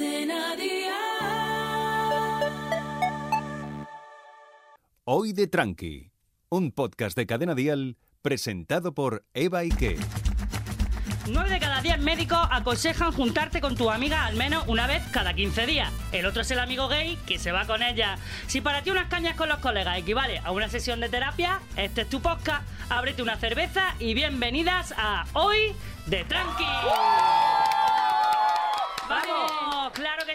Cadena Dial. Hoy de Tranqui, un podcast de Cadena Dial presentado por Eva Ike. 9 de cada 10 médicos aconsejan juntarte con tu amiga al menos una vez cada 15 días. El otro es el amigo gay que se va con ella. Si para ti unas cañas con los colegas equivale a una sesión de terapia, este es tu podcast. Ábrete una cerveza y bienvenidas a Hoy de Tranqui.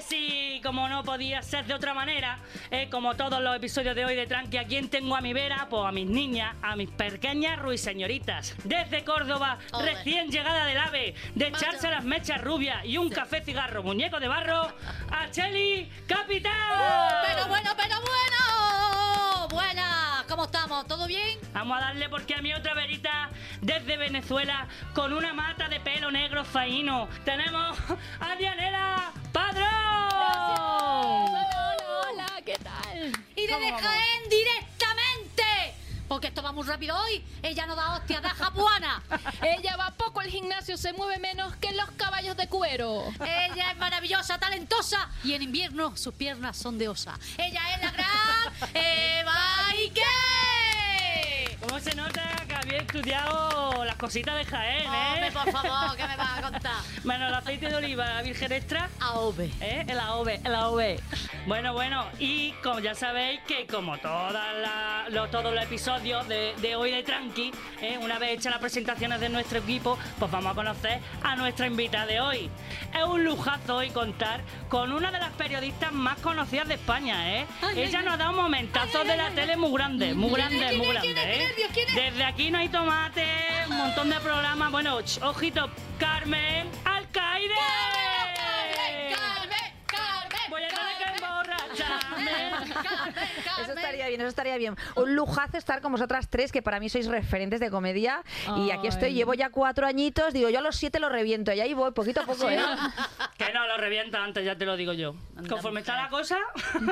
Que sí, como no podía ser de otra manera, eh, como todos los episodios de hoy de Tranqui, ¿a quién tengo a mi vera? Pues a mis niñas, a mis pequeñas ruiseñoritas. Desde Córdoba, recién llegada del AVE, de echarse las mechas rubias y un café cigarro muñeco de barro, a Cheli Capital. Pero bueno, pero bueno. Buena. ¿Cómo estamos? ¿Todo bien? Vamos a darle porque a mi otra verita desde Venezuela con una mata de pelo negro faíno. Tenemos a Dianela Padrón. Hola, hola, ¿qué tal? Y desde? Jaén directamente. Porque esto va muy rápido hoy. Ella no da hostia, da japuana. Ella va poco al gimnasio, se mueve menos que los caballos de cuero. Ella es maravillosa, talentosa. Y en invierno sus piernas son de osa. Ella es la gran Eva Ike. ¿Cómo se nota había estudiado las cositas de Jaén, Hombre, eh? por favor, ¿qué me vas a contar? Bueno, el aceite de oliva virgen extra. AOV. ¿Eh? El AOV, el AOV. Bueno, bueno, y como ya sabéis que como todas la- lo- todos los episodios de, de hoy de Tranqui, ¿eh? una vez hechas las presentaciones de nuestro equipo, pues vamos a conocer a nuestra invitada de hoy. Es un lujazo hoy contar con una de las periodistas más conocidas de España, ¿eh? Ay, Ella ay, nos da un momentazo ay, de la tele muy grande, muy ¿Quién es, grande, muy grande, ¿eh? Desde aquí no hay tomate, un montón de programas, bueno, ojito, Carmen Alcaide. Eso estaría bien, eso estaría bien. Un lujazo estar con vosotras tres, que para mí sois referentes de comedia. Y aquí estoy, llevo ya cuatro añitos. Digo, yo a los siete lo reviento. Y ahí voy, poquito a poco, ¿eh? Que no, lo revienta antes, ya te lo digo yo. Conforme está la cosa...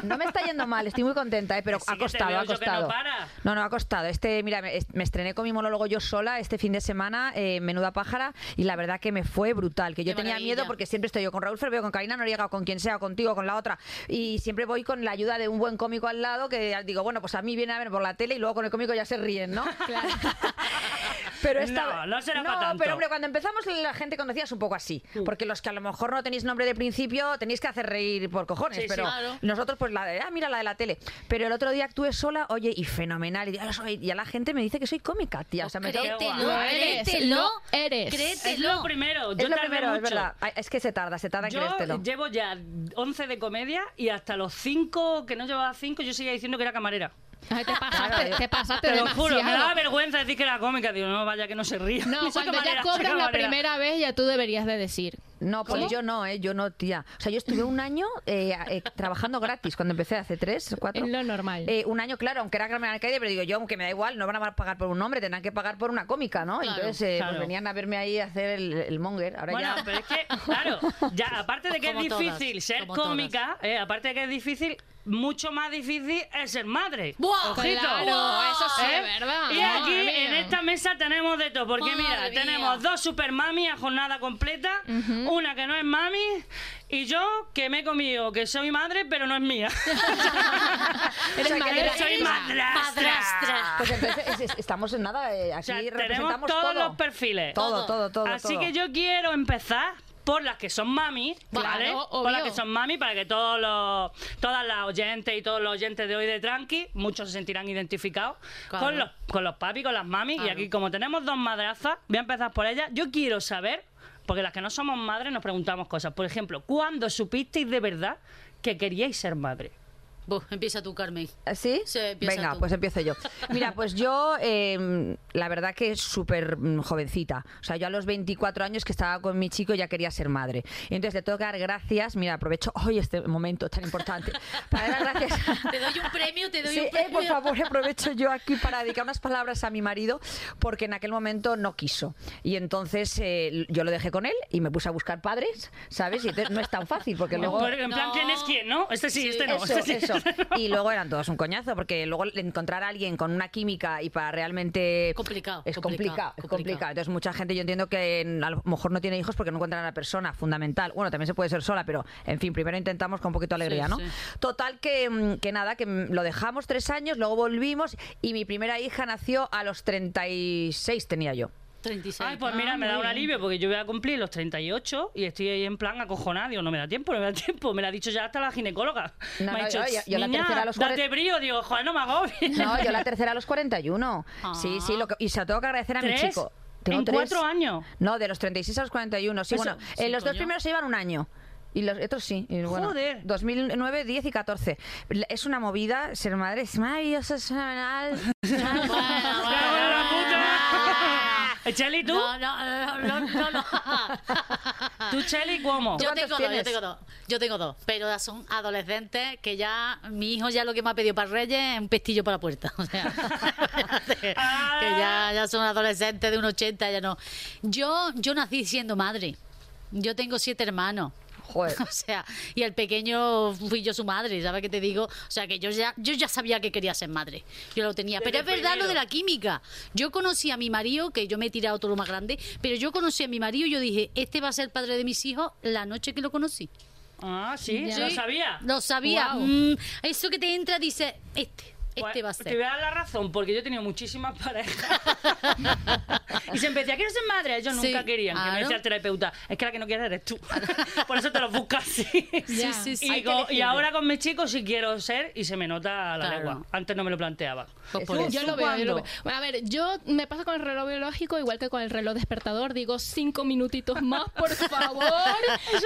No me está yendo mal, estoy muy contenta, ¿eh? pero sí ha costado, ha no costado. para. No, no, ha costado. Este, mira, me, me estrené con mi monólogo yo sola este fin de semana, eh, Menuda Pájara, y la verdad que me fue brutal. Que yo Qué tenía maravilla. miedo porque siempre estoy yo con Raúl Ferveo, con Karina Noriega, o con quien sea, contigo, o con la otra. Y siempre voy con la ayuda de un buen cómico al lado que digo, bueno, pues a mí viene a ver por la tele y luego con el cómico ya se ríen, ¿no? Claro. Pero esta No, no será pa' tanto. pero hombre, cuando empezamos la gente conocía es un poco así. Porque los que a lo mejor no tenéis nombre de principio tenéis que hacer reír por cojones. Sí, sí. pero Claro. nosotros, pues la de, ah, mira la de la tele. Pero el otro día actué sola, oye, y fenomenal. Y, ya soy- y a la gente me dice que soy cómica, tía. O sea, me tengo- Créetelo, Lo eres, créetelo. lo eres. Créetelo. lo primero. Yo es lo tardé primero, es verdad. Es que se tarda, se tarda en Yo creértelo. llevo ya 11 de comedia y hasta los 5, que no llevaba 5, yo seguía diciendo que era camarera. Ay, te pasaste, te pasaste Te lo demasiado. juro, me daba vergüenza decir que era cómica. Digo, no, vaya que no se ríe. No, cuando ya cobras la primera vez, ya tú deberías de decir. No, pues ¿Cómo? yo no, ¿eh? Yo no, tía. O sea, yo estuve un año eh, eh, trabajando gratis cuando empecé hace tres, cuatro. Es lo normal. Eh, un año, claro, aunque era Carmen Alcaide, pero digo yo, aunque me da igual, no van a pagar por un nombre, tendrán que pagar por una cómica, ¿no? Claro, Entonces, eh, claro. pues venían a verme ahí a hacer el, el monger. Ahora Bueno, ya. pero es que, claro, ya aparte de que es todas, difícil ser cómica, eh, aparte de que es difícil, mucho más difícil es ser madre. ¡Buah! Ojito. Claro, eso sí ¿Eh? es verdad. Y aquí mía. en esta mesa tenemos de todo, porque Madre mira, mía. tenemos dos super mami a jornada completa, una que no es mami y yo que me he comido que soy madre, pero no es mía. Eres O sea, que Yo madrastra. soy madrastra. Madrastra. Pues entonces es- es- estamos en nada, eh, O aquí sea, tenemos representamos todos todo. los perfiles. Todo, todo, todo. Así todo. que yo quiero empezar por las que son mami, ¿vale? Por las que son mami, para que todos los, todas las oyentes y todos los oyentes de hoy de Tranqui, muchos se sentirán identificados Claro. con los con los papi, con las mami. Y Claro. aquí, como tenemos dos madrazas, voy a empezar por ellas. Yo quiero saber, porque las que no somos madres nos preguntamos cosas. Por ejemplo, ¿cuándo supisteis de verdad que queríais ser madre? Buh, empieza tú, Carmen. ¿Sí? Sí, empieza Venga, tú. pues empiezo yo. Mira, pues yo, eh, la verdad que súper mm, jovencita. O sea, yo a los 24 años que estaba con mi chico ya quería ser madre. Y entonces le tengo que dar gracias. Mira, aprovecho hoy este momento tan importante para dar gracias. Te doy un premio, te doy Sí, un eh, premio. por favor, aprovecho yo aquí para dedicar unas palabras a mi marido, porque en aquel momento no quiso. Y entonces eh, yo lo dejé con él y me puse a buscar padres, ¿sabes? Y entonces no es tan fácil, porque luego... Pero en plan, No. ¿quién es quién, no? Este sí, Sí. este no. Eso, este sí. eso. Eso. Y luego eran todos un coñazo, porque luego encontrar a alguien con una química y para realmente... Complicado, Es complicado, complicado, es complicado. complicado. Entonces mucha gente yo entiendo que a lo mejor no tiene hijos porque no encuentran a la persona fundamental. Bueno, también se puede ser sola, pero en fin, primero intentamos con un poquito de alegría, Sí, ¿no? sí. Total que, mm, que nada, que mm, lo dejamos tres años, luego volvimos y mi primera hija nació a los 36 tenía yo. 36. Ay, pues mira, Ah, me da un alivio porque yo voy a cumplir los 38 y estoy ahí en plan acojonada. Digo, no me da tiempo, no me da tiempo. Me lo ha dicho ya hasta la ginecóloga. No, me ha no, dicho, yo- yo la "Niña, tercera a los date brío. Digo, joder, no me agobies. No, yo la tercera a los 41. Sí, sí, lo que- y se lo tengo que agradecer a mi ¿Tres? chico. Tengo ¿En tres. cuatro años? No, de los 36 a los 41. Sí, Eso- bueno, sí, en los dos primeros se llevan un año. Y los otros sí. y bueno, Joder. 2009, 10 y 14. Es una movida, ser madre es maravilloso, es fenomenal. Bueno, ¡Cago en la puta! Cheli, ¿tú? No, no, no, no, no. ¿Tú, Cheli, cómo? Yo ¿Cuántos tengo dos, yo tengo dos. Yo tengo dos, pero ya son adolescentes que ya mi hijo ya lo que me ha pedido para Reyes es un pestillo para la puerta. O sea, que ya, ya son adolescentes de un 80, ya no. Yo, yo nací siendo madre. Yo tengo siete hermanos. Joder. O sea, y el pequeño fui yo su madre, ¿sabes qué te digo? O sea, que yo ya, yo ya sabía que quería ser madre. Yo lo tenía. Pero es verdad lo de la química. Yo conocí a mi marido, que yo me he tirado todo lo más grande, pero yo conocí a mi marido y yo dije, este va a ser el padre de mis hijos la noche que lo conocí. Ah, sí, Ya. lo sabía. Lo sabía. Mm, eso que te entra dice, este, este va a Te voy a dar la razón, porque yo he tenido muchísimas parejas. y siempre decía, quiero ser madre. Ellos Sí, nunca querían. Que me decía el terapeuta, es que la que no quieres eres tú. Por eso te lo buscas así. Ya. Sí, sí, Y, ahora con mis chicos sí quiero ser y se me nota la Claro. legua. Antes no me lo planteaba. Pues por. Yo lo veo, yo lo veo. A ver, yo me pasa con el reloj biológico igual que con el reloj despertador. Digo, cinco minutitos más, por favor.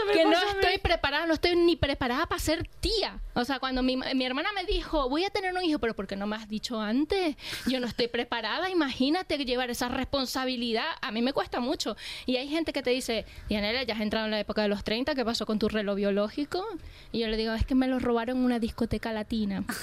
me que no estoy preparada, no estoy ni preparada para ser tía. O sea, cuando mi, mi hermana me dijo, voy a tener un hijo, pero ¿por qué no me has dicho antes? Yo no estoy preparada. Imagínate llevar esa responsabilidad. A mí me cuesta mucho. Y hay gente que te dice, Dianela, ya has entrado en la época de los 30, ¿qué pasó con tu reloj biológico? Y yo le digo, es que me lo robaron en una discoteca latina.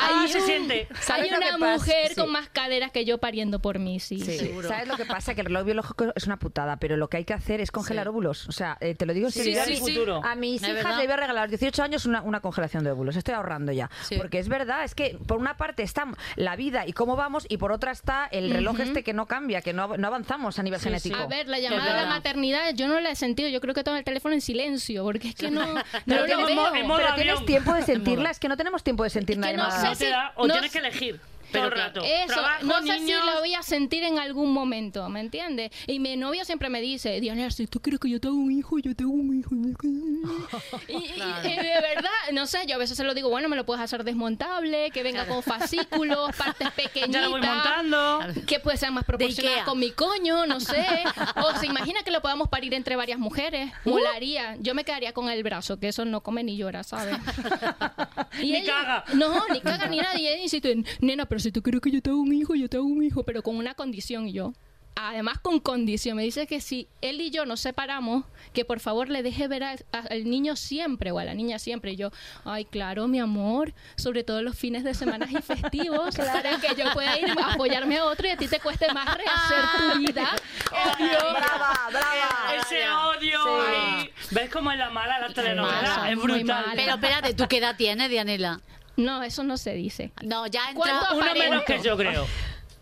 Ah, Hay se siente. ¿Sabes Hay una mujer Sí. con más caderas que yo pariendo por mí, sí. Sí. Seguro. ¿Sabes lo que pasa? Que el reloj biológico es una putada, pero lo que hay que hacer es congelar Sí. óvulos. O sea, eh, te lo digo en Sí, serio. sí, a sí. mis- futuro. A mis ¿Es hijas les voy a regalar a los 18 años una, una congelación de óvulos. Estoy ahorrando ya. Sí. Porque es verdad, es que por una parte está la vida y cómo vamos, y por otra está el reloj este que no cambia, que no, no avanzamos a nivel Sí, genético. A ver, la Es llamada a la maternidad yo no la he sentido. Yo creo que tengo el teléfono en silencio, porque es que no, no Pero lo tienes Pero tienes tiempo de sentirla, es que no tenemos tiempo de sentir Es nada que no más. sé No si- da- o no tienes sé- que elegir Pero todo el claro. rato. Eso, Trabajo, no sé niños. si lo voy a sentir en algún momento, ¿me entiendes? Y mi novio siempre me dice, Diana, si tú crees que yo tengo un hijo, yo tengo un hijo. y, y- Claro. y de verdad, no sé, yo a veces se lo digo, bueno, me lo puedes hacer desmontable, que venga con fascículos, partes pequeñitas. Ya lo voy montando. Que puede ser más proporcionada Ikea. con mi coño, no sé. O se imagina que lo podamos parir entre varias mujeres. Uh. Molaría. Yo me quedaría con el brazo, que eso no come ni llora, ¿sabes? Ni caga. No, ni caga ni nada. Y ella insiste, nena, pero si tú quieres que yo te haga un hijo, yo te hago un hijo, pero con una condición. Y yo, además con condición, me dice que si él y yo nos separamos, que por favor le deje ver al, al niño siempre o a la niña siempre. Y yo, ay, claro, mi amor, sobre todo los fines de semana y festivos, para que yo pueda ir a apoyarme a otro y a ti te cueste más rehacer tu vida. Obvio. ¡Brava, brava! Ese odio Sí. ahí. ¿Ves cómo es la mala la mala, telenovela? Es brutal. Pero espérate, ¿tú qué edad tienes, Dianela? No, eso no se dice. No, ya ¿Cuánto entra Uno aparento? menos que yo creo.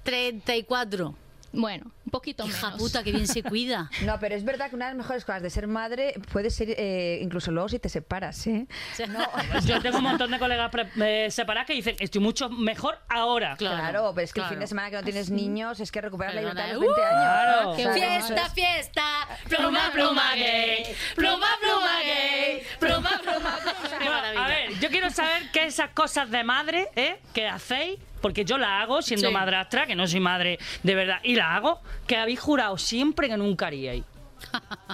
34. Bueno, un poquito Hija menos. puta, que bien se cuida. No, pero es verdad que una de las mejores cosas de ser madre puede ser eh, incluso luego si te separas, ¿eh? Yo tengo un montón de colegas eh, separadas que dicen, estoy mucho mejor ahora. Claro, Claro, pero es que el fin de semana que no tienes niños es que recuperas la libertad a los ¡uh! 20 años. Claro. Fiesta, es- fiesta, Pluma, pluma gay. Pluma, pluma gay. Pluma, Bueno, a ver, yo quiero saber qué esas cosas de madre, ¿eh? Que hacéis, porque yo la hago siendo Sí. madrastra, que no soy madre de verdad, y la hago, que habéis jurado siempre que nunca haríais.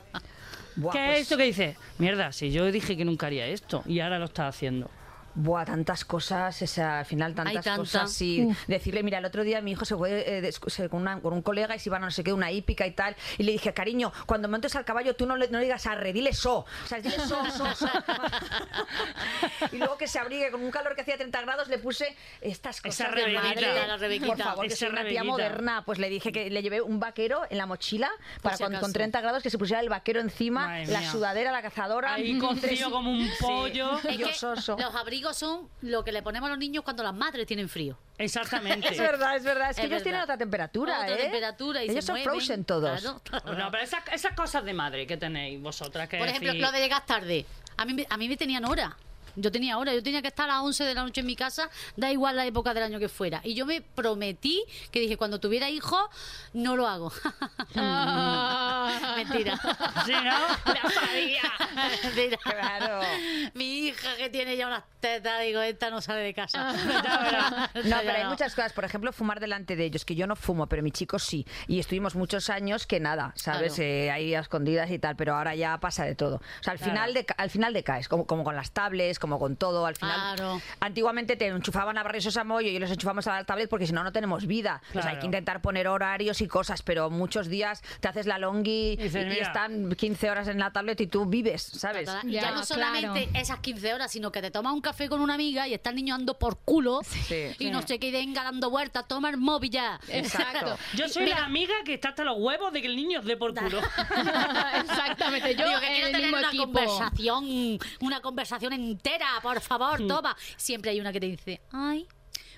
¿Qué pues- es esto que dices? Mierda, si yo dije que nunca haría esto y ahora lo estás haciendo. Buah, tantas cosas, o sea, al final tantas tanta. cosas. Sí, decirle, mira, el otro día mi hijo se fue eh, de- se- con, una- con un colega y se iban a no sé qué, una hípica y tal. Y le dije, cariño, cuando montes al caballo tú no le, no le digas arre, dile so. O sea, dile so, so, so. y luego que se abrigue con un calor que hacía 30 grados, le puse estas cosas Esa de Rebequita. madre. La. Por favor, que Esa soy una tía moderna. Pues le dije que le llevé un vaquero en la mochila para si cuando, con acaso. 30 grados que se pusiera el vaquero encima, Madre la mía. sudadera, la cazadora. Ahí cocido como un pollo. Es Yo que soso. los abrigos son lo que le ponemos a los niños cuando las madres tienen frío. Exactamente. Es verdad, es verdad. Es que ellos tienen otra temperatura, Otra ¿eh? temperatura y ellos se son mueven, frozen todos. claro. No, pero esas, esas cosas de madre que tenéis vosotras que Por ejemplo, decís- lo de llegar tarde. A mí, a mí me tenían hora. Yo tenía hora, yo tenía que estar a las 11 de la noche en mi casa, da igual la época del año que fuera. Y yo me prometí que dije, cuando tuviera hijos, no lo hago. Mentira. Sí, ¿no? ¡La sabía! Mentira. Claro. Mi hija que tiene ya unas tetas, digo, esta no sale de casa. No, pero hay muchas cosas. Por ejemplo, fumar delante de ellos, que yo no fumo, pero mi chico sí. Y estuvimos muchos años que nada, ¿sabes? Claro. Eh, ahí a escondidas y tal, pero ahora ya pasa de todo. O sea, al Claro. final, deca- al final decaes, como, como con las tablets, como con todo. Al final, Claro. antiguamente te enchufaban a Barrio Sésamo y hoy los enchufamos a la tablet porque si no, no tenemos vida. Hay que intentar poner horarios y cosas, pero muchos días te haces la longi y, están 15 horas en la tablet y tú vives, ¿sabes? Y ya, Ya, no solamente claro. esas 15 horas, sino que te tomas un café con una amiga y está el niño ando por culo Sí. y no sé qué, y venga dando vueltas, toma el móvil ya. Exacto. Yo soy la amiga que está hasta los huevos de que el niño os dé por culo. Exactamente, yo Digo que quiero tener una equipo. conversación, una conversación entera, por favor, toma. Siempre hay una que te dice, ay,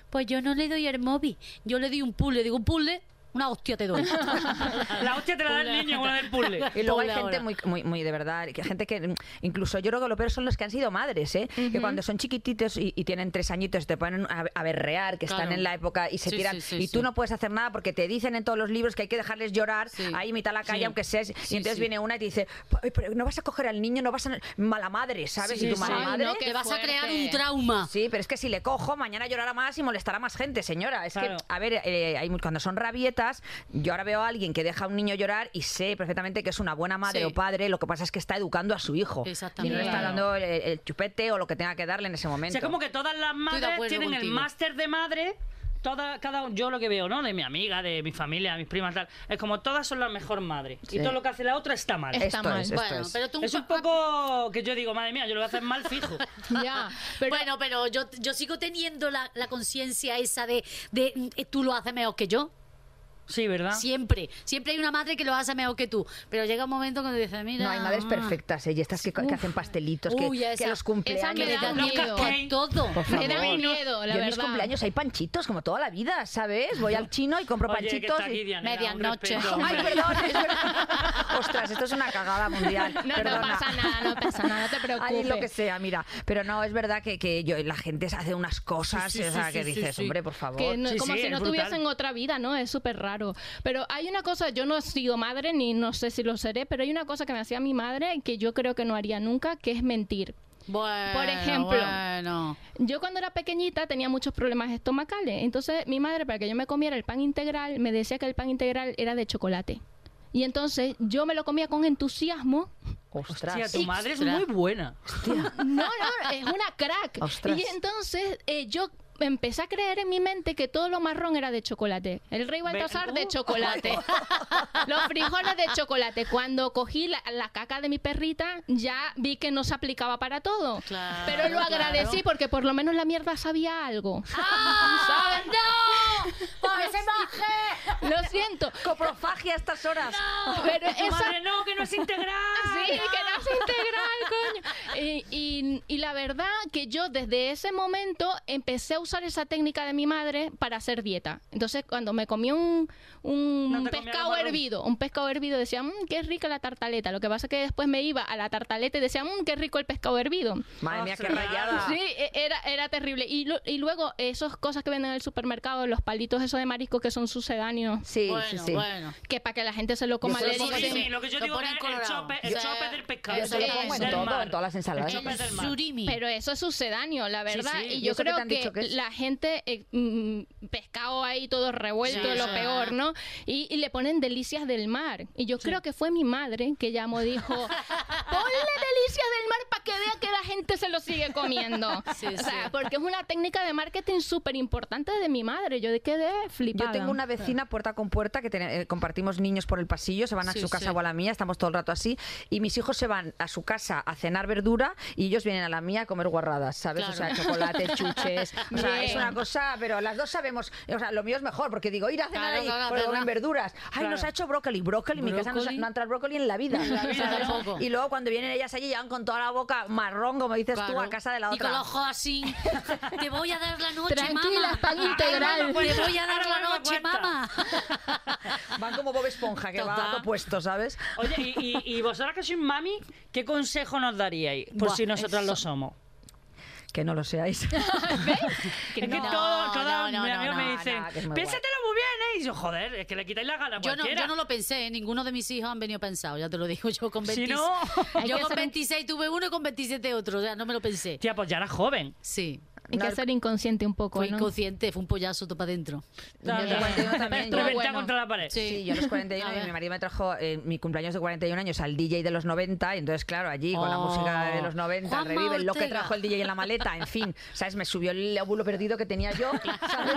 pues yo no le doy el móvil, yo le doy un puzzle, digo un puzzle, una hostia te doy. La hostia te la da el niño con la del puzzle. Y luego hay gente muy, muy, muy de verdad, que gente que incluso yo creo que lo peor son los que han sido madres, ¿eh? que cuando son chiquititos y, y tienen tres añitos te ponen a, a berrear, que están Claro. en la época y se Sí, tiran sí, sí, y sí. tú no puedes hacer nada porque te dicen en todos los libros que hay que dejarles llorar Sí. ahí mitad la calle Sí. aunque seas y entonces sí. viene una y te dice "Ay, pero no vas a coger al niño, no vas a mala madre, ¿sabes? Sí, y tu sí. mala madre no, vas a crear un trauma. Sí, pero es que si le cojo, mañana llorará más y molestará más gente, señora. Es Claro. que, a ver, eh, hay, cuando son rabietas, yo ahora veo a alguien que deja a un niño llorar y sé perfectamente que es una buena madre Sí. o padre, lo que pasa es que está educando a su hijo. Y Exactamente. no le está dando el, el chupete o lo que tenga que darle en ese O momento. sea, como que todas las madres tienen el contigo. máster de madre. Toda, cada, yo lo que veo, ¿no? De mi amiga, de mi familia, de mis primas, tal. Es como todas son la mejor madre. Sí. Y todo lo que hace la otra está mal. Está Esto mal. es, Bueno, es. pero tú Es un poco que yo digo, madre mía, yo lo voy a hacer mal fijo. Ya, pero Bueno, pero yo, yo sigo teniendo la, la conciencia esa de, de mm, tú lo haces mejor que yo. Sí, ¿verdad? Siempre. Siempre hay una madre que lo hace mejor que tú. Pero llega un momento cuando dices, mira. No, hay madres perfectas, ¿eh? Y estas que, que hacen pastelitos, que, Uy, que esa- los esa cumpleaños... me da miedo. cupcakes. todo. Por me da miedo, la Yo en mis cumpleaños hay panchitos como toda la vida, ¿sabes? Voy al chino y compro Oye, que panchitos. aquí, Diana, Medianoche. Ay, perdón, es verdad. Ostras, esto es una cagada mundial. No, no Perdona. pasa nada, no pasa nada, no te preocupes. Ay, lo que sea, mira. Pero no, es verdad que, que yo, la gente se hace unas cosas Sí, sí, o sea, sí, que dices, sí. hombre, por favor. Que no- Sí, como sí, si no tuviesen otra vida, ¿no? Es súper raro. Pero hay una cosa, yo no he sido madre ni no sé si lo seré, pero hay una cosa que me hacía mi madre que yo creo que no haría nunca, que es mentir. Bueno, Por ejemplo. Bueno. Yo cuando era pequeñita tenía muchos problemas estomacales, entonces mi madre para que yo me comiera el pan integral me decía que el pan integral era de chocolate. Y entonces yo me lo comía con entusiasmo. Ostras. Hostia, tu madre es muy buena. No, no, es una crack. Ostras. Y entonces eh, yo empecé a creer en mi mente que todo lo marrón era de chocolate. El rey Baltasar de uh. chocolate. Los frijoles de chocolate. Cuando cogí la, la caca de mi perrita, ya vi que no se aplicaba para todo. Claro, Pero lo claro. agradecí porque por lo menos la mierda sabía algo. ¡Ah! ¡No! ¡Por ese maje! Lo siento. Coprofagia a estas horas. Pero Tu esa, madre no, que no es integral. Sí, que no es integral, coño. Y, y- y la verdad que yo desde ese momento empecé a usar esa técnica de mi madre para hacer dieta. Entonces, cuando me comí un, un No pescado hervido, un pescado hervido, decía, mmm, qué rica la tartaleta. Lo que pasa es que después me iba a la tartaleta y decía, mmm, qué rico el pescado hervido. Madre mía, qué Ostras. rayada. Sí, e- era, era terrible. Y, lo- y luego, esas cosas que venden en el supermercado, los palitos esos de marisco que son sucedáneos, Sí, bueno, sí, sí. bueno. que para que la gente se lo coma Yo le lo Sí, dicen... sí, lo que yo Lo digo es el chope, el Yo- chope del pescado. Yo se lo Eso, pongo en todo, en todas las ensaladas. El chope del mar. Surimi. Pero eso es sucedáneo, la verdad. sí. Y ¿Y yo te creo que, que la gente, eh, mm, pescado ahí todo revuelto, Sí, lo sí. peor, ¿no? Y, y le ponen delicias del mar. Y yo creo que fue mi madre que llamó, dijo, ponle delicias del mar para que vea que la gente se lo sigue comiendo. Sí, o sea, sí. porque es una técnica de marketing súper importante de mi madre. Yo quedé flipada. Yo tengo una vecina puerta con puerta que tiene- eh, compartimos niños por el pasillo, se van a Sí, su casa sí. o a la mía, estamos todo el rato así, y mis hijos se van a su casa a cenar verdura y ellos vienen a la mía a comer guarradas, ¿sabes? O sea, Claro. chocolate, chuches, o sea, es una cosa, pero las dos sabemos, o sea, lo mío es mejor, porque digo, ir a cenar Claro, ahí, claro, porque claro. comen verduras. Ay, Claro. nos ha hecho brócoli, brócoli, en mi casa no, no ha entrado brócoli en la vida. Y luego cuando vienen ellas allí, llegan con toda la boca marrón, como dices tú, Claro. a casa de la Y con otra. los ojos así. Te voy a dar la noche, Tranquila, mamá. pan integral. Te voy a dar Ahora la me doy noche, cuenta. mamá. Van como Bob Esponja, que va Total. opuesto, ¿sabes? Oye, y, y, y vosotras que sois mami, ¿qué consejo nos daríais? Por Buah, si nosotras eso. lo somos. Que no lo seáis. Es que No, todo, no, cada no, me no, dicen, no, que es muy piénsatelo muy bien, ¿eh? Y yo, joder, es que le quitáis la gana a Yo no, yo no lo pensé, ¿eh? ninguno de mis hijos han venido pensados, ya te lo digo. Yo con Si 26, no- Hay yo que con ser un- 26 tuve uno y con 27 otro, o sea, no me lo pensé. Tía, pues ya era joven. Sí, Hay que ser inconsciente un poco, fue ¿no? inconsciente, fue un pollazo todo para adentro. Yo de 41 también, yo- bueno. contra la pared. Sí. Sí, yo a los 41 A y mi marido me trajo eh, mi cumpleaños de 41 años al DJ de los 90 y entonces claro, allí con la Oh. música de los 90, Juanma revive lo que Ortega. trajo el DJ en la maleta, en fin, ¿sabes? Me subió el óvulo perdido que tenía yo, ¿sabes?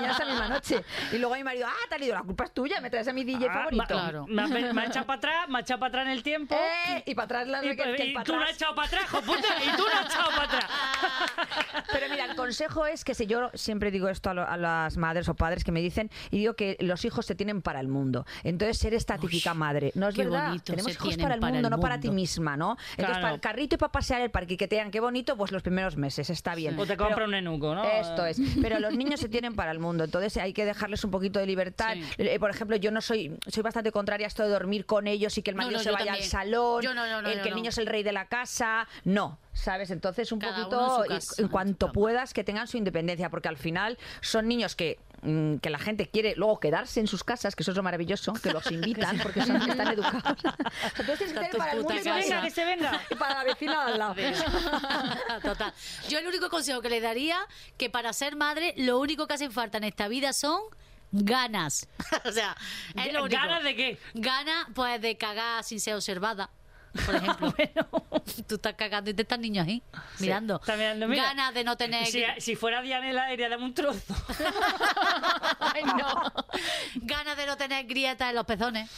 Me esa misma noche. Y luego mi marido, ah, te ha ido, la culpa es tuya, me traes a mi DJ Ah, favorito. ma- Claro. Me, ha, me ha echado para atrás, me ha echado para atrás en el tiempo. Eh, y para atrás la y, que, que y para tú no has atrás. echado para atrás, hijo puta, y tú no has echado para atrás. Pero mira, el consejo es que si yo siempre digo esto a, lo- a las madres o padres que me dicen y digo que los hijos se tienen para el mundo. Entonces ser esta típica madre. No es verdad. bonito, Tenemos hijos para el para mundo, el no para ti misma, ¿no? Entonces Claro. para el carrito y para pasear el parque y que te digan qué bonito, pues los primeros meses está bien. O te Pero- compra un enuco, ¿no? Esto es. Pero los niños se tienen para el mundo, entonces hay que dejarles un poquito de libertad. Sí. Eh, por ejemplo, yo no soy, soy bastante contraria a esto de dormir con ellos y que el marido no, se vaya también. al salón, Yo no, el que el niño es el rey de la casa. No, ¿sabes? Entonces un Cada poquito, en casa, cuanto puedas, que tengan su independencia, porque al final son niños que mm, que la gente quiere luego quedarse en sus casas, que eso es lo maravilloso, que los invitan porque son, están educados. Entonces tienes que tener para el mundo Que venga, que se venga. y para la vecina al lado. Total. Yo el único consejo que le daría que para ser madre lo único que hacen falta en esta vida son ganas. o sea, es lo único. ¿Ganas de qué? Ganas, pues, de cagar sin ser observada. Por ejemplo, tú estás cagando y te están niños ahí mirando. Está mirando, mira. Ganas de no tener. Si, si fuera Dianela, diría, dame un trozo. Ay, no. Ganas de no tener grietas en los pezones.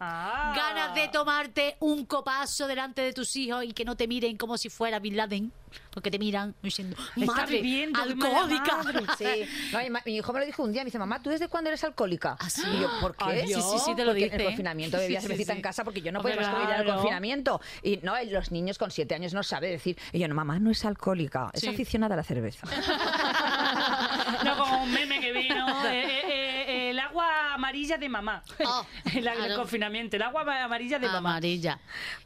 Ah. Ganas de tomarte un copazo delante de tus hijos y que no te miren como si fuera Bin Laden. Porque te miran diciendo, madre, mala alcohólica. Sí. No, mi, mi hijo me lo dijo un día, me dice, mamá, ¿tú desde cuándo eres alcohólica? ¿Ah, sí? Y yo, ¿por qué? Ay, Sí, sí, sí, te lo dice. En el confinamiento bebía cervecita en casa porque yo no podía más comida en el claro. confinamiento. Y no, los niños con siete años no saben decir. Y yo, no, mamá, no es alcohólica, es aficionada a la cerveza. No, como un meme que vino. eh, eh, eh, el agua amarilla de mamá. Oh, el, el claro. confinamiento. El agua amarilla de mamá. Amarilla.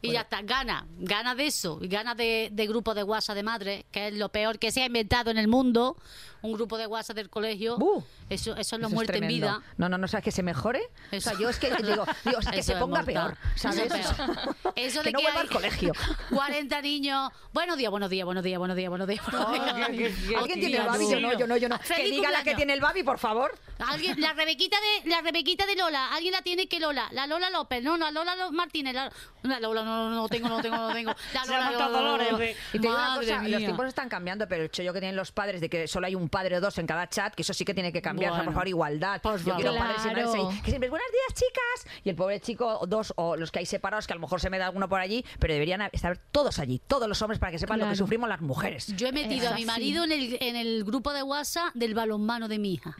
Y ya está, gana, gana de eso, y gana de, de grupo de WhatsApp de madres, que es lo peor que se ha inventado en el mundo, un grupo de WhatsApp del colegio. ¡Bu! Eso, eso es lo Eso es muerte en vida. No, no, no, o sea, que se mejore. O sea, Eso. yo es que digo, digo, o sea, que Eso se es ponga mortal. peor, ¿sabes? Eso es peor. Eso que de no que hay al colegio. 40 niños. Buenos días, buenos días, buenos días, buenos días, buenos días. buenos días. ¿Alguien tiene el babi? Yo no, yo no, yo no. Que diga la que tiene el babi, por favor. Alguien, la Rebequita de la Rebequita de Lola, alguien la tiene que Lola, la Lola López, no, la Lola Lo- Martínez, la, la Lola no, no, no tengo, no tengo, no tengo. La Lola, Dolores, Lola, ve. Y te digo una cosa, los tiempos están cambiando, pero el chollo que tienen los padres de que solo hay un padre o dos en cada chat, que eso sí que tiene que cambiar. O sea, por Bueno. favor, igualdad. Por Yo quiero favor. padres y madres Claro. ahí, que siempre es buenos días, chicas. Y el pobre chico, o dos, o los que hay separados, que a lo mejor se me da alguno por allí, pero deberían estar todos allí, todos los hombres, para que sepan lo que Claro. sufrimos las mujeres. Yo he metido Es a mi así. marido en el, en el grupo de WhatsApp del balonmano de mi hija.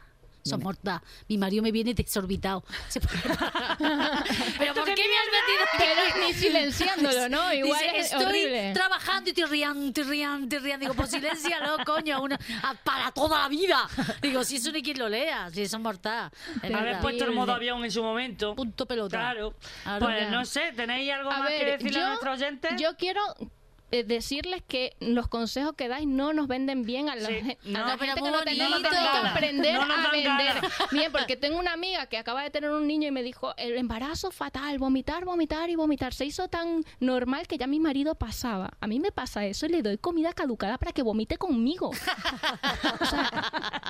Son mortal. Mi marido me viene desorbitado. Pero ¿por qué me has metido? Pero ni silenciándolo, ¿no? Igual Dice, es estoy horrible. trabajando y te rían, te rían, te rían. Digo, pues silencialo, coño, una, a- para toda la vida. Digo, si eso ni quien lo lea, si eso es mortal. Haber puesto el modo avión en su momento. Punto pelota. Claro. Pues Ya. no sé, ¿tenéis algo A más que decirle a nuestros oyentes? yo quiero eh, decirles que los consejos que dais no nos venden bien a la, Sí. a No, la gente que no tenemos que No dan aprender. No a vender. ganas. Bien, porque tengo una amiga que acaba de tener un niño y me dijo, el embarazo fatal, vomitar, vomitar y vomitar. Se hizo tan normal que ya mi marido pasaba. A mí me pasa eso y le doy comida caducada para que vomite conmigo. O sea,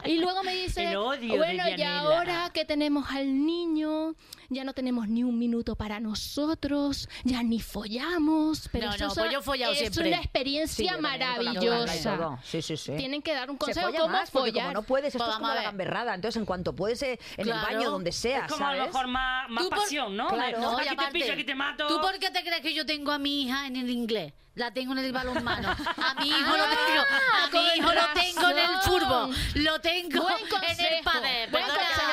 y luego me dice, bueno, y Yanela". ahora que tenemos al niño, ya no tenemos ni un minuto para nosotros, ya ni follamos. Pero No, no, son- pues follado eso siempre. una experiencia Sí, maravillosa. todo. Sí, sí, sí. Tienen que dar un Se consejo folla cómo más, porque follar. como no puedes, esto Pues es como vamos a la gamberrada. Entonces, en cuanto puedes, en Claro. el baño, donde sea, Es como a ¿sabes? lo mejor más, más Tú por- pasión, ¿no? Claro. No, aquí te pillo, aquí te mato. ¿Tú por qué te crees que yo tengo a mi hija en el inglés? La tengo en el balonmano. A mi hijo lo tengo, a Ah, mi hijo lo tengo en el fútbol. Lo tengo en el padre. buen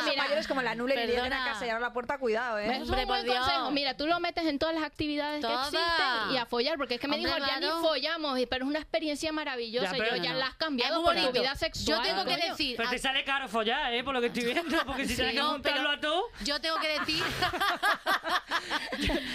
Los mira. mayores como la nula y lleguen a casa y abren la puerta, cuidado, ¿eh? Es un buen consejo. Mira, tú lo metes en todas las actividades que existen y a follar, porque es que me Hombre, dijo, ya ni follamos, pero es una experiencia maravillosa. Ya, y pero yo ya no. la has cambiado por tu vida sexual. Yo tengo que decir. Pero te sale caro follar, ¿eh? Por lo que estoy viendo, porque si tienes que montarlo a tú... Yo tengo que decir.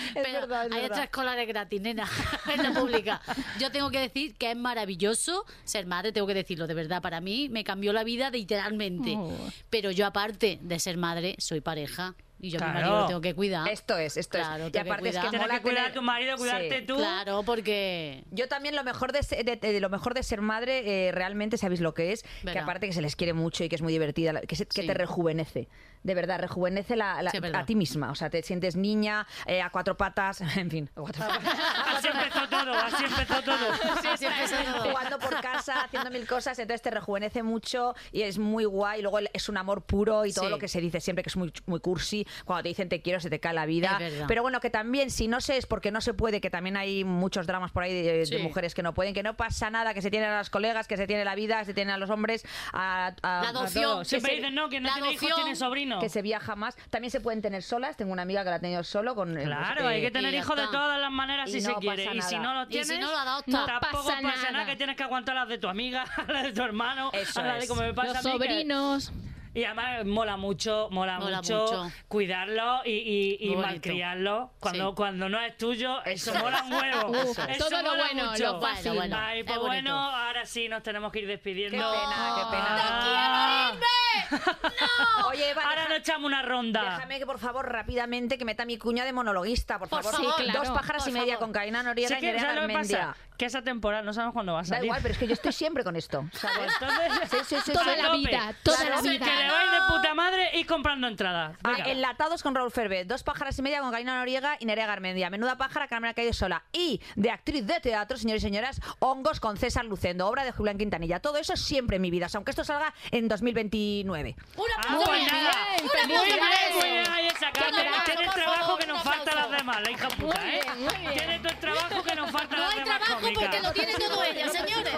Es Pero verdad, es hay verdad. otras escolares gratis, nena, en la pública. Yo tengo que decir que es maravilloso ser madre, tengo que decirlo, de verdad. Para mí me cambió la vida literalmente. Oh. Pero yo, aparte de ser madre, soy pareja. Y yo a mi Claro. marido lo tengo que cuidar. Esto es, esto Claro, es. Y tengo que aparte es que mola que cuidar a tener- tu marido, cuidarte Sí. tú. Claro, porque. Yo también lo mejor de, se- de- de lo mejor de ser madre eh, realmente sabéis lo que es, que aparte que se les quiere mucho y que es muy divertida, que, se- que Sí. te rejuvenece. De verdad, rejuvenece la- la- Sí, a ti misma. O sea, te sientes niña, eh, a cuatro patas, en fin, a cuatro patas. Así empezó todo, así empezó todo. Sí, empezó todo. jugando por casa, haciendo mil cosas, entonces te rejuvenece mucho y es muy guay. Luego es un amor puro y todo Sí. lo que se dice siempre que es muy, muy cursi. Cuando te dicen te quiero, se te cae la vida. Pero bueno, que también, si no sé, es porque no se puede, que también hay muchos dramas por ahí de, mujeres que no pueden, que no pasa nada, que se tienen a las colegas, que se tiene la vida, que se tienen a los hombres, a, a- La A adopción. todos. Siempre que se- dicen, no, que no tiene hijos, tiene sobrinos. que se viaja más. También se pueden tener solas. Tengo una amiga que la ha tenido solo con. Claro, hay que tener hijos de todas las maneras Y si se quiere. pasa Y si no lo tienes, si no lo adopta. No tampoco pasa pasa nada. que tienes que aguantar las de tu amiga, las de tu hermano, Eso las de como me pasa Los a mí, que- sobrinos. Y además mola mucho, mola, Mola mucho, mucho. cuidarlo y, y, y malcriarlo. Cuando, Sí. cuando no es tuyo, eso mola un huevo. Eso todo lo mola bueno, mucho. lo fácil. Bueno, bueno. Ay, es pues bueno, ahora sí nos tenemos que ir despidiendo. Qué pena, qué pena. Ah. Oye, Eva, Ahora deja- nos echamos una ronda. Déjame que por favor rápidamente que meta mi cuña de monologuista, por Por favor. favor. Sí, claro. Dos pájaras Por y media favor. con Karina Noriega Sí y que, Nerea ¿sabes lo que Garmendia. pasa? Que esa temporada no sabemos cuándo va a Da salir. igual, pero es que yo estoy siempre con esto. ¿sabes? Entonces, Sí, sí, sí, Toda sí. la tope. vida, toda Claro, la sí, vida. Que le vais de puta madre y comprando entradas. Ah, Venga. enlatados con Raúl Ferbe, dos pájaras y media con Karina Noriega y Nerea Garmendia. Menuda pájara que me ha caído sola. Y de actriz de teatro, señores y señoras, Hongos con César Lucendo, obra de Julián Quintanilla. Todo eso siempre en mi vida, aunque esto salga en 2029. ¡Un Ah, aplauso pues para nada. ella! ¡Un Muy bien, ahí esa Carmen. Tiene el trabajo que nos falta a las demás, la hija puta, ¿eh? Tiene todo el trabajo que nos falta a No las hay demás trabajo porque lo tiene todo ella, señores.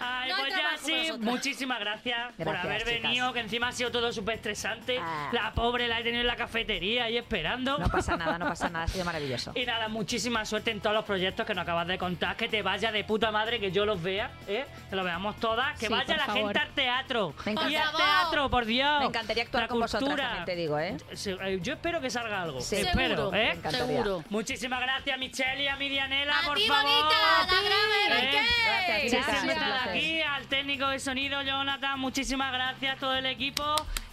Ay, No pues ya sí, muchísimas gracias, por haber venido, que encima ha sido todo súper estresante. Ah. La pobre la he tenido en la cafetería ahí esperando. No pasa nada, no pasa nada, ha sido maravilloso. Y nada, muchísima suerte en todos los proyectos que nos acabas de contar. Que te vaya de puta madre, que yo los vea, ¿eh? que lo veamos todas. Que Sí, vaya la favor. gente al teatro. Me. Y al teatro, por Dios. Me encantaría actuar La con cultura. Te digo, ¿eh? Eh, Yo espero que salga algo. Sí. Espero, Seguro, ¿eh? Me encantaría. seguro. Muchísimas gracias, Michelle y a mi Dianela, A por ti, favor. bonita, la grave, ¿Eh? ¿qué? Gracias, Sí, chicas. siempre Un estar placer. aquí, al técnico de sonido, Jonathan, muchísimas gracias, todo el equipo.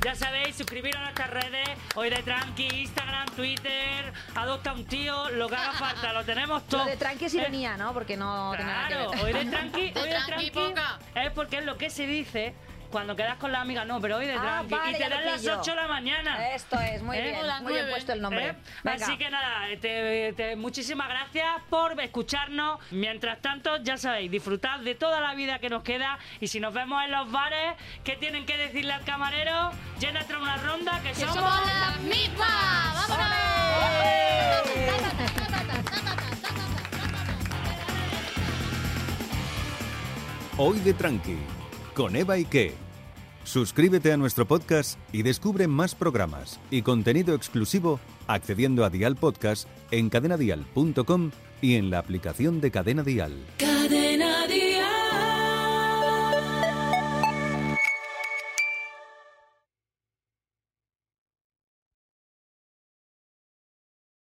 Ya sabéis, suscribiros a nuestras redes, hoy de Tranqui, Instagram, Twitter, adopta un tío, lo que haga falta, lo tenemos todo. Lo de tranqui es ¿Eh? ironía, ¿no? Porque no tiene nada que Claro, ver. hoy de tranqui, hoy de tranqui, tranqui poca. es porque es lo que se dice cuando quedas con la amiga, no, pero hoy de Ah, tranqui vale, y te dan las pillo. 8 de la mañana. Esto es, muy ¿Eh? bien. Muy bien puesto el nombre. ¿Eh? Así que nada, te- te- muchísimas gracias por escucharnos. Mientras tanto, ya sabéis, disfrutad de toda la vida que nos queda. Y si nos vemos en los bares, ¿qué tienen que decirle al camarero? Llénate una ronda que somos. ¡Somos las mismas! Hoy de Tranqui, con Eva Ike. Suscríbete a nuestro podcast y descubre más programas y contenido exclusivo accediendo a Dial Podcast en cadenadial.com y en la aplicación de. Cadena Dial.